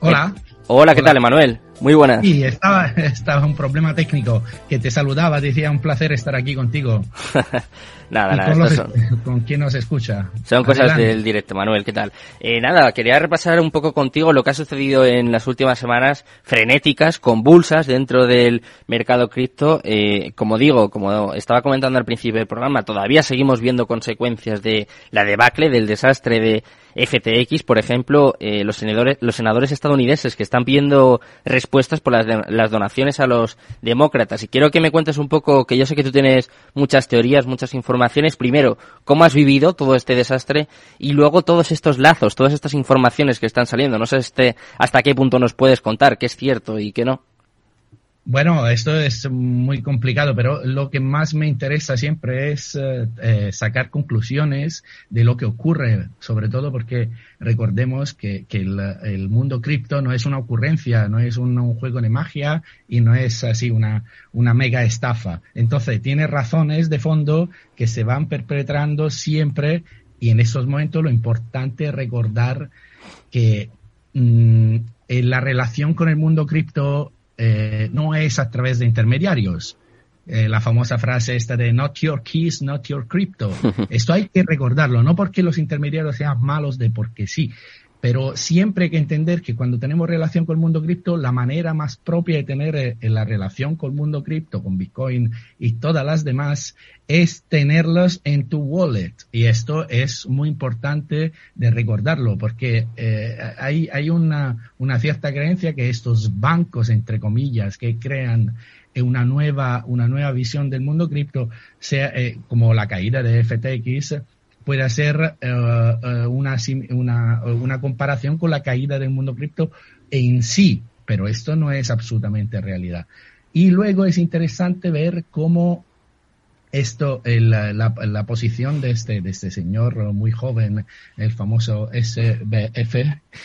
Hola. Hola, ¿qué tal, Emanuel? Muy buenas. Sí, estaba, estaba un problema técnico que te saludaba, decía un placer estar aquí contigo. nada, nada. Con, son, con quién nos escucha. Son cosas del directo, Manuel, ¿qué tal? Eh, nada, quería repasar un poco contigo lo que ha sucedido en las últimas semanas frenéticas, convulsas dentro del mercado cripto. Eh, como digo, como estaba comentando al principio del programa, todavía seguimos viendo consecuencias de la debacle, del desastre de FTX, por ejemplo, eh, los senadores, los senadores estadounidenses que están pidiendo respuestas por las, las donaciones a los demócratas. Y quiero que me cuentes un poco, que yo sé que tú tienes muchas teorías, muchas informaciones. Primero, cómo has vivido todo este desastre y luego todos estos lazos, todas estas informaciones que están saliendo. No sé este, hasta qué punto nos puedes contar qué es cierto y qué no. Bueno, esto es muy complicado, pero lo que más me interesa siempre es eh, eh, sacar conclusiones de lo que ocurre, sobre todo porque recordemos que, el, mundo cripto no es una ocurrencia, no es un, juego de magia y no es así una, mega estafa. Entonces, tiene razones de fondo que se van perpetrando siempre y en estos momentos lo importante es recordar que mm, en la relación con el mundo cripto eh, no es a través de intermediarios. Eh, la famosa frase esta de not your keys, not your crypto. Esto hay que recordarlo, no porque los intermediarios sean malos de porque sí, pero siempre hay que entender que cuando tenemos relación con el mundo cripto, la manera más propia de tener eh, la relación con el mundo cripto, con Bitcoin y todas las demás, es tenerlos en tu wallet. Y esto es muy importante de recordarlo, porque eh, hay, hay una, una cierta creencia que estos bancos, entre comillas, que crean una nueva, una nueva visión del mundo cripto, sea eh, como la caída de FTX, puede hacer eh, eh, una, una, una comparación con la caída del mundo cripto en sí, pero esto no es absolutamente realidad. Y luego es interesante ver cómo esto, la, la, posición de este, de este señor muy joven, el famoso SBF,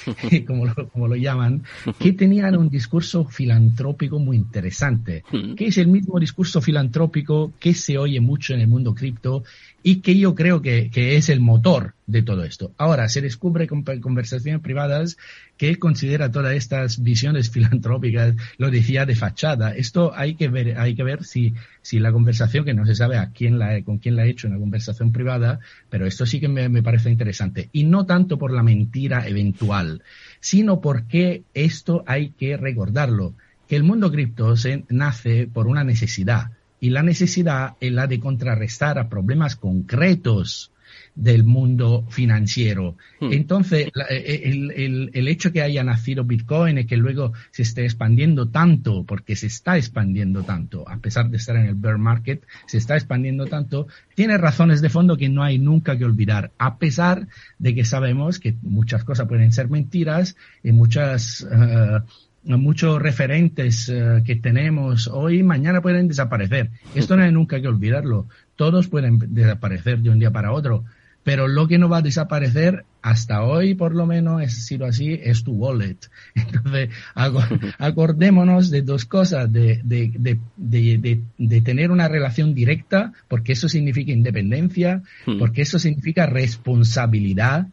como lo, como lo llaman, que tenían un discurso filantrópico muy interesante, que es el mismo discurso filantrópico que se oye mucho en el mundo cripto y que yo creo que, que, es el motor de todo esto. Ahora, se descubre con conversaciones privadas que él considera todas estas visiones filantrópicas, lo decía de fachada. Esto hay que ver, hay que ver si, si la conversación, que no se sabe a quién la, con quién la ha hecho en la conversación privada, pero esto sí que me, me parece interesante. Y no tanto por la mentira eventual, sino porque esto hay que recordarlo, que el mundo cripto se nace por una necesidad y la necesidad es la de contrarrestar a problemas concretos del mundo financiero. Hmm. Entonces, eh, el, el, hecho que haya nacido Bitcoin y que luego se esté expandiendo tanto, porque se está expandiendo tanto, a pesar de estar en el bear market, se está expandiendo tanto, tiene razones de fondo que no hay nunca que olvidar, a pesar de que sabemos que muchas cosas pueden ser mentiras y muchas... Eh, muchos referentes eh, que tenemos hoy, mañana pueden desaparecer. Esto no hay nunca que olvidarlo. Todos pueden desaparecer de un día para otro. Pero lo que no va a desaparecer hasta hoy, por lo menos, ha sido así, es tu wallet. Entonces, acordémonos de dos cosas, de, de, de, de, tener una relación directa, porque eso significa independencia, hmm. porque eso significa responsabilidad,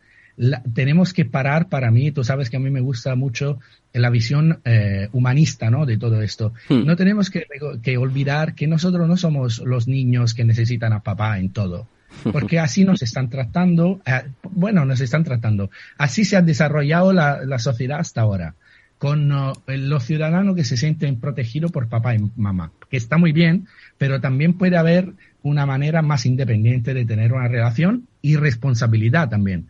tenemos que parar para mí, tú sabes que a mí me gusta mucho la visión eh, humanista ¿no? de todo esto. Hmm. No tenemos que, que, olvidar que nosotros no somos los niños que necesitan a papá en todo, porque así nos están tratando, eh, bueno, nos están tratando, así se ha desarrollado la, la sociedad hasta ahora, con uh, los ciudadanos que se sienten protegidos por papá y mamá, que está muy bien, pero también puede haber una manera más independiente de tener una relación y responsabilidad también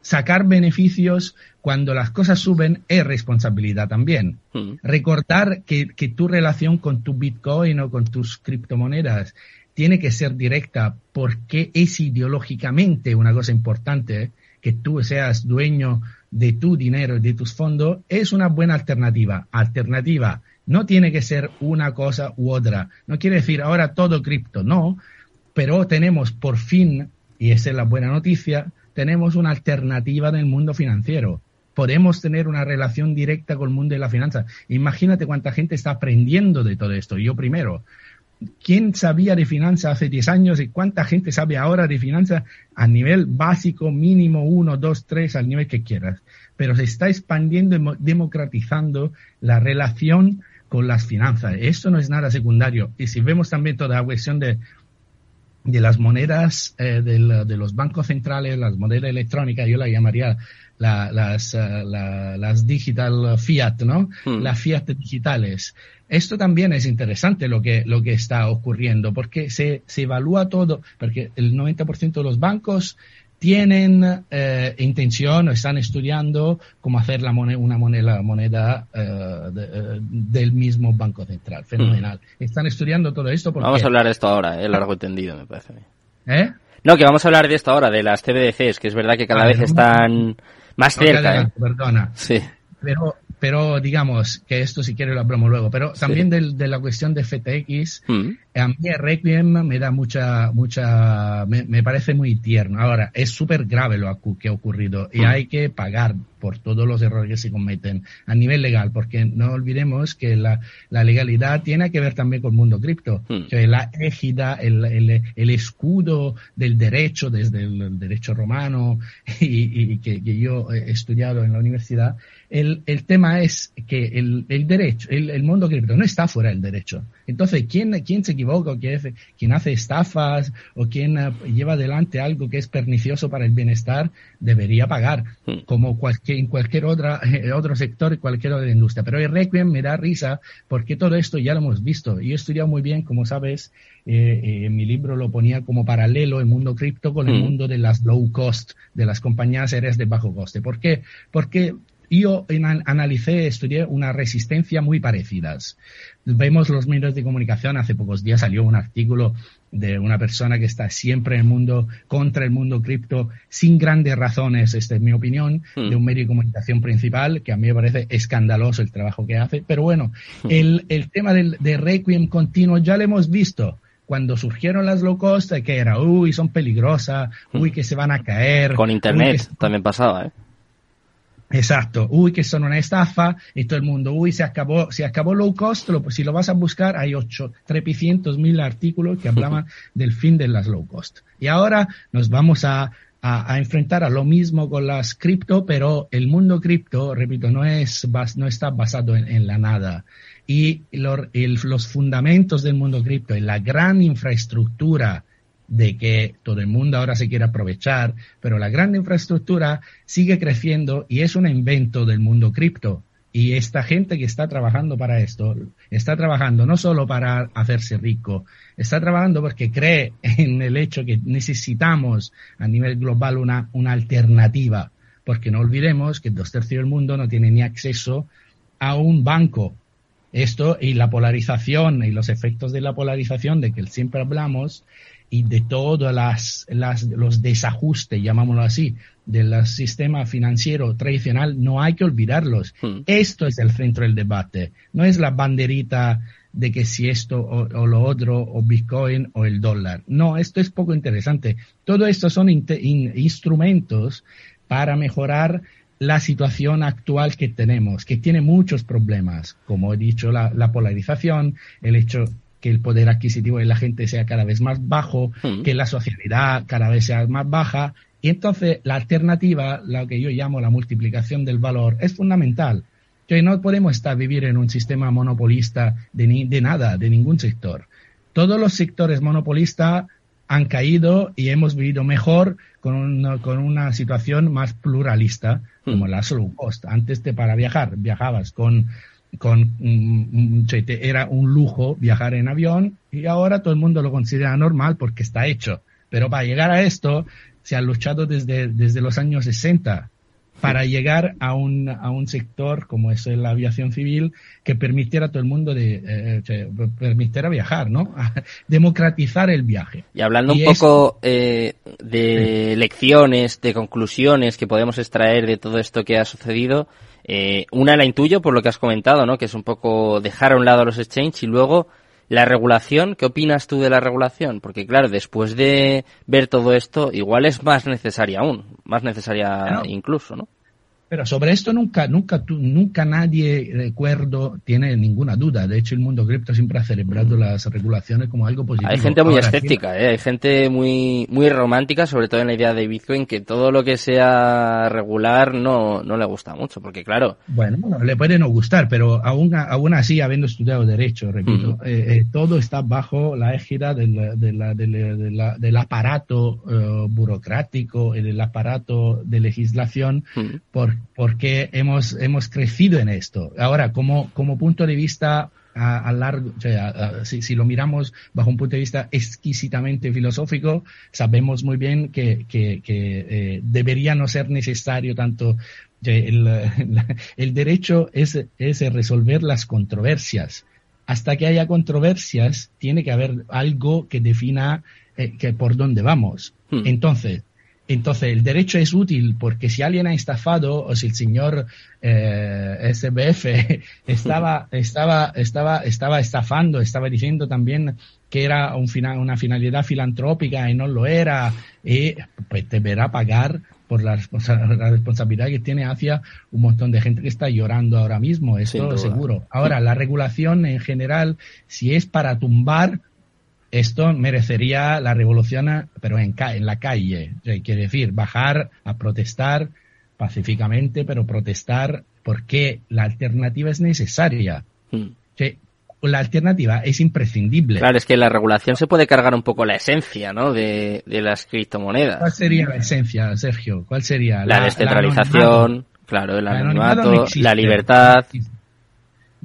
sacar beneficios cuando las cosas suben es responsabilidad también. Hmm. Recordar que, que, tu relación con tu Bitcoin o con tus criptomonedas tiene que ser directa porque es ideológicamente una cosa importante que tú seas dueño de tu dinero, de tus fondos, es una buena alternativa. Alternativa no tiene que ser una cosa u otra. No quiere decir ahora todo cripto, no, pero tenemos por fin, y esa es la buena noticia, tenemos una alternativa en el mundo financiero. Podemos tener una relación directa con el mundo de la finanza. Imagínate cuánta gente está aprendiendo de todo esto. Yo primero. quién sabía de finanzas hace 10 años y cuánta gente sabe ahora de finanzas a nivel básico, mínimo, 1, 2, 3, al nivel que quieras. Pero se está expandiendo y democratizando la relación con las finanzas. Esto no es nada secundario. Y si vemos también toda la cuestión de, de las monedas eh, de los bancos centrales, las monedas electrónicas, yo la llamaría las, eh, las digital fiat, ¿no? Hmm. Las fiat digitales. Esto también es interesante lo que, lo que está ocurriendo, porque se, se evalúa todo, porque el 90% de los bancos tienen eh, intención o están estudiando cómo hacer la moneda, una moneda, moneda eh, eh, del mismo Banco Central. Fenomenal. Mm. Están estudiando todo esto porque... Vamos a hablar de esto ahora, eh, largo entendido, me parece. ¿Eh? No, que vamos a hablar de esto ahora, de las CBDCs, que es verdad que cada vez están más cerca. ¿eh? Perdona. Sí. Pero pero digamos que esto si quieres lo hablamos luego, pero también de, la cuestión de FTX, mm. a mí Requiem me da mucha, mucha, me, parece muy tierno. Ahora, es súper grave lo que ha ocurrido y mm. hay que pagar por todos los errores que se cometen a nivel legal, porque no olvidemos que la, legalidad tiene que ver también con el mundo cripto, mm. que la égida, el, el, escudo del derecho, desde el, derecho romano y, que yo he estudiado en la universidad, el, el tema es que el, el derecho, el, el, mundo cripto no está fuera del derecho. Entonces, ¿quién, quién se equivoca quién, quién hace estafas o quién eh, lleva adelante algo que es pernicioso para el bienestar debería pagar, hmm. como cualquier, en cualquier otra, eh, otro sector y cualquier otra industria. Pero el Requiem me da risa porque todo esto ya lo hemos visto. Y he estudiado muy bien, como sabes, eh, eh, mi libro lo ponía como paralelo el mundo cripto con el hmm. mundo de las low cost, de las compañías aéreas de bajo coste. ¿Por qué? Porque yo analicé, estudié una resistencia muy parecidas. Vemos los medios de comunicación, hace pocos días salió un artículo de una persona que está siempre en el mundo, contra el mundo cripto, sin grandes razones, esta es mi opinión, de un medio de comunicación principal, que a mí me parece escandaloso el trabajo que hace. Pero bueno, el, el tema del, de Requiem continuo ya lo hemos visto cuando surgieron las low cost, que era, uy, son peligrosas, uy, que se van a caer. Con internet también pasaba, ¿eh? Exacto, uy, que son una estafa, y todo el mundo, uy, se acabó, se acabó low cost, lo, si lo vas a buscar, hay ocho, mil artículos que hablaban del fin de las low cost. Y ahora nos vamos a, a, enfrentar a lo mismo con las cripto, pero el mundo cripto, repito, no es, no está basado en, la nada. Y los fundamentos del mundo cripto y la gran infraestructura de que todo el mundo ahora se quiere aprovechar, pero la gran infraestructura sigue creciendo y es un invento del mundo cripto. Y esta gente que está trabajando para esto, está trabajando no solo para hacerse rico, está trabajando porque cree en el hecho que necesitamos a nivel global una, una alternativa, porque no olvidemos que dos tercios del mundo no tiene ni acceso a un banco. Esto y la polarización y los efectos de la polarización de que siempre hablamos y de todos las, las, los desajustes, llamámoslo así, del sistema financiero tradicional, no hay que olvidarlos. Hmm. Esto es el centro del debate. No es la banderita de que si esto o, lo otro, o Bitcoin o el dólar. No, esto es poco interesante. Todo esto son instrumentos para mejorar la situación actual que tenemos, que tiene muchos problemas, como he dicho, la, la polarización, el hecho que el poder adquisitivo de la gente sea cada vez más bajo, hmm. que la socialidad cada vez sea más baja. Y entonces la alternativa, lo que yo llamo la multiplicación del valor, es fundamental. Que no podemos estar vivir en un sistema monopolista de, ni, de nada, de ningún sector. Todos los sectores monopolistas han caído y hemos vivido mejor con una, con una situación más pluralista, como hmm. la slow cost. Antes de para viajar, viajabas con con era un lujo viajar en avión y ahora todo el mundo lo considera normal porque está hecho. Pero para llegar a esto se ha luchado desde, desde los años 60 para llegar a un, a un sector como es la aviación civil que permitiera a todo el mundo de eh, permitiera viajar, ¿no? Democratizar el viaje. Y hablando un poco eh, de lecciones, de conclusiones que podemos extraer de todo esto que ha sucedido, eh, una la intuyo por lo que has comentado, ¿no? Que es un poco dejar a un lado los exchanges y luego la regulación. ¿Qué opinas tú de la regulación? Porque claro, después de ver todo esto, igual es más necesaria aún, más necesaria incluso, ¿no? Pero sobre esto nunca, nunca, nunca nadie, recuerdo, tiene ninguna duda. De hecho, el mundo cripto siempre ha celebrado las regulaciones como algo positivo. Hay gente muy escéptica, ¿eh? hay gente muy, muy romántica, sobre todo en la idea de Bitcoin, que todo lo que sea regular no, no le gusta mucho, porque claro.࿼bueno, le puede no gustar, pero aún, aún así, habiendo estudiado Derecho, repito, eh, eh, todo está bajo la égida del, del aparato eh, burocrático y del aparato de legislación, por porque hemos, hemos crecido en esto. Ahora, como, como punto de vista a, largo, o sea, si, lo miramos bajo un punto de vista exquisitamente filosófico, sabemos muy bien que, que, eh, debería no ser necesario tanto el, el, derecho es, es resolver las controversias. Hasta que haya controversias, tiene que haber algo que defina eh, que por dónde vamos. Hmm. Entonces, entonces, el derecho es útil porque si alguien ha estafado o si el señor eh, SBF estaba, estaba, estaba, estaba estafando, estaba diciendo también que era un una finalidad filantrópica y no lo era, y pues deberá pagar por la, la, responsabilidad que tiene hacia un montón de gente que está llorando ahora mismo, eso seguro. Ahora, la regulación en general, si es para tumbar, esto merecería la revolución, pero en, en la calle. Quiere decir, bajar a protestar pacíficamente, pero protestar porque la alternativa es necesaria. Hmm. La alternativa es imprescindible. Claro, es que la regulación se puede cargar un poco la esencia, ¿no? De, las criptomonedas. ¿Cuál sería la esencia, Sergio? ¿Cuál sería? La, descentralización, claro, el anonimato, la libertad.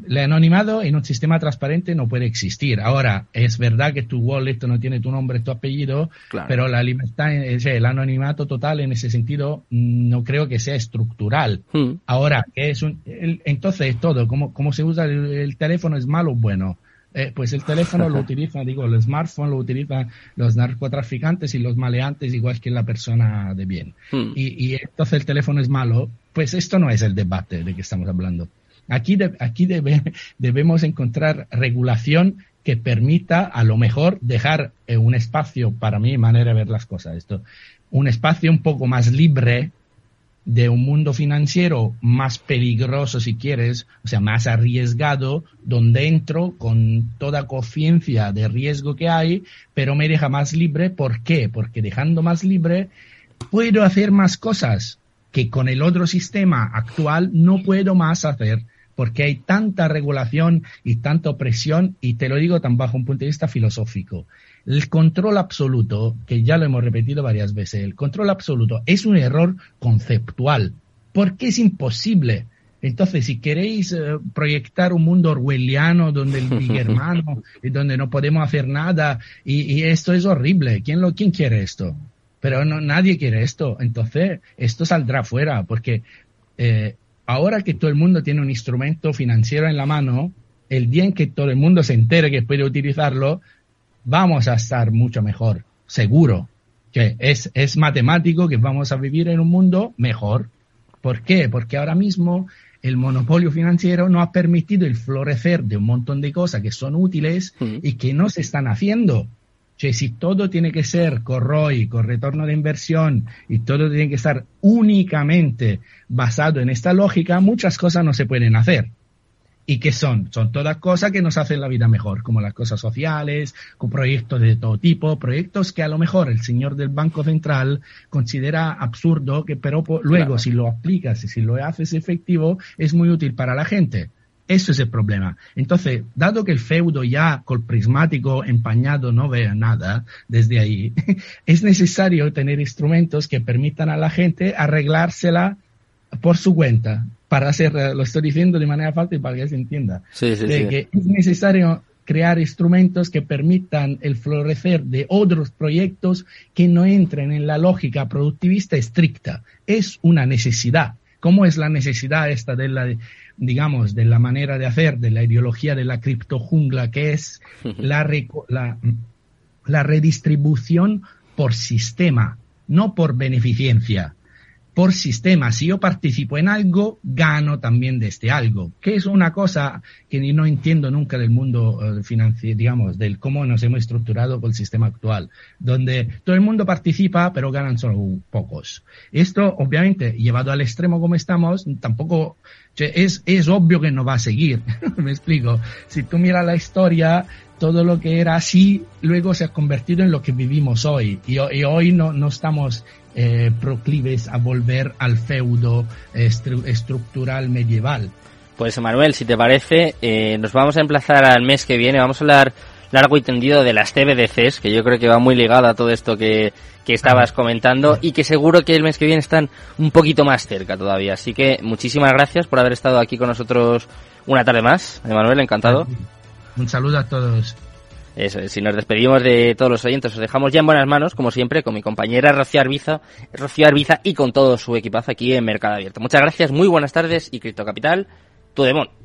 El anonimado en un sistema transparente no puede existir. Ahora, es verdad que tu wallet no tiene tu nombre, tu apellido, pero la libertad, el anonimato total en ese sentido no creo que sea estructural. Hmm. Ahora, es un, entonces todo, ¿cómo, cómo se usa el, teléfono es malo o bueno? Eh, pues el teléfono lo utiliza, digo, el smartphone lo utilizan los narcotraficantes y los maleantes igual que la persona de bien. Hmm. Y, y entonces el teléfono es malo, pues esto no es el debate de que estamos hablando. Aquí, aquí debemos encontrar regulación que permita a lo mejor dejar eh, un espacio, para mi manera de ver las cosas, esto, un espacio un poco más libre de un mundo financiero más peligroso, si quieres, o sea, más arriesgado, donde entro con toda conciencia de riesgo que hay, pero me deja más libre. ¿Por qué? Porque dejando más libre, puedo hacer más cosas que con el otro sistema actual no puedo más hacer porque hay tanta regulación y tanta opresión, y te lo digo tan bajo un punto de vista filosófico. El control absoluto, que ya lo hemos repetido varias veces, el control absoluto es un error conceptual, porque es imposible. Entonces, si queréis eh, proyectar un mundo orwelliano donde el hermano y donde no podemos hacer nada, y, esto es horrible, ¿quién, lo, quién quiere esto? Pero no, nadie quiere esto. Entonces, esto saldrá fuera, porque eh, ahora que todo el mundo tiene un instrumento financiero en la mano, el día en que todo el mundo se entere que puede utilizarlo, vamos a estar mucho mejor, seguro. Que es, es matemático que vamos a vivir en un mundo mejor. ¿Por qué? Porque ahora mismo el monopolio financiero no ha permitido el florecer de un montón de cosas que son útiles mm. y que no se están haciendo si todo tiene que ser con ROI, con retorno de inversión y todo tiene que estar únicamente basado en esta lógica, muchas cosas no se pueden hacer. ¿Y qué son? Son todas cosas que nos hacen la vida mejor, como las cosas sociales, con proyectos de todo tipo, proyectos que a lo mejor el señor del Banco Central considera absurdo, que pero luego si lo aplicas y si lo haces efectivo, es muy útil para la gente. Eso es el problema. Entonces, dado que el feudo ya con prismático empañado no vea nada desde ahí, es necesario tener instrumentos que permitan a la gente arreglársela por su cuenta. Para hacer, lo estoy diciendo de manera fácil para que se entienda. Sí, sí, sí. Que es necesario crear instrumentos que permitan el florecer de otros proyectos que no entren en la lógica productivista estricta. Es una necesidad. ¿Cómo es la necesidad esta de la, digamos, de la manera de hacer, de la ideología de la criptojungla, que es la, la, la redistribución por sistema, no por beneficencia. Por sistema. Si yo participo en algo, gano también de este algo, que es una cosa que no entiendo nunca del mundo eh, financiero, digamos, del cómo nos hemos estructurado con el sistema actual, donde todo el mundo participa, pero ganan solo pocos. Esto, obviamente, llevado al extremo como estamos, tampoco es, es obvio que no va a seguir. Me explico. Si tú miras la historia, todo lo que era así luego se ha convertido en lo que vivimos hoy. Y, hoy no, no estamos eh, proclives a volver al feudo estructural medieval. Pues Manuel, si te parece, eh, nos vamos a emplazar al mes que viene. Vamos a hablar largo y tendido de las TBDCs, que yo creo que va muy ligado a todo esto que, que estabas comentando y que seguro que el mes que viene están un poquito más cerca todavía. Así que muchísimas gracias por haber estado aquí con nosotros una tarde más. Manuel, encantado. Un saludo a todos. Eso, si nos despedimos de todos los oyentes, os dejamos ya en buenas manos, como siempre, con mi compañera Rocío Arbiza, Rocío Arbiza y con todo su equipazo aquí en Mercado Abierto. Muchas gracias, muy buenas tardes y Cripto Capital, tu demon.